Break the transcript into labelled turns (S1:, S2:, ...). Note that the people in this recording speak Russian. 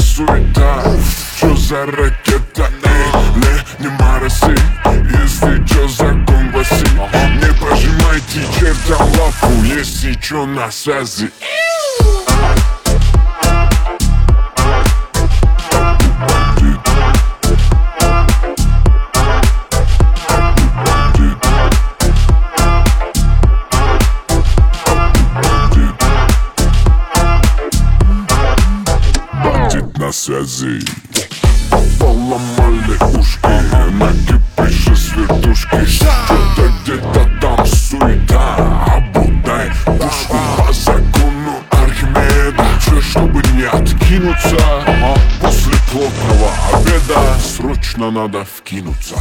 S1: суета Чё за ракета? Эй, ле, не мороси. Если чё закон гласит Не пожимайте чертям лапу Если чё на связи. На связи Поломали ушки Накипишь из вертушки Что-то где-то там суета Обудай пушку. По закону Архимеда Все, чтобы не откинуться. После плотного обеда Срочно надо вкинуться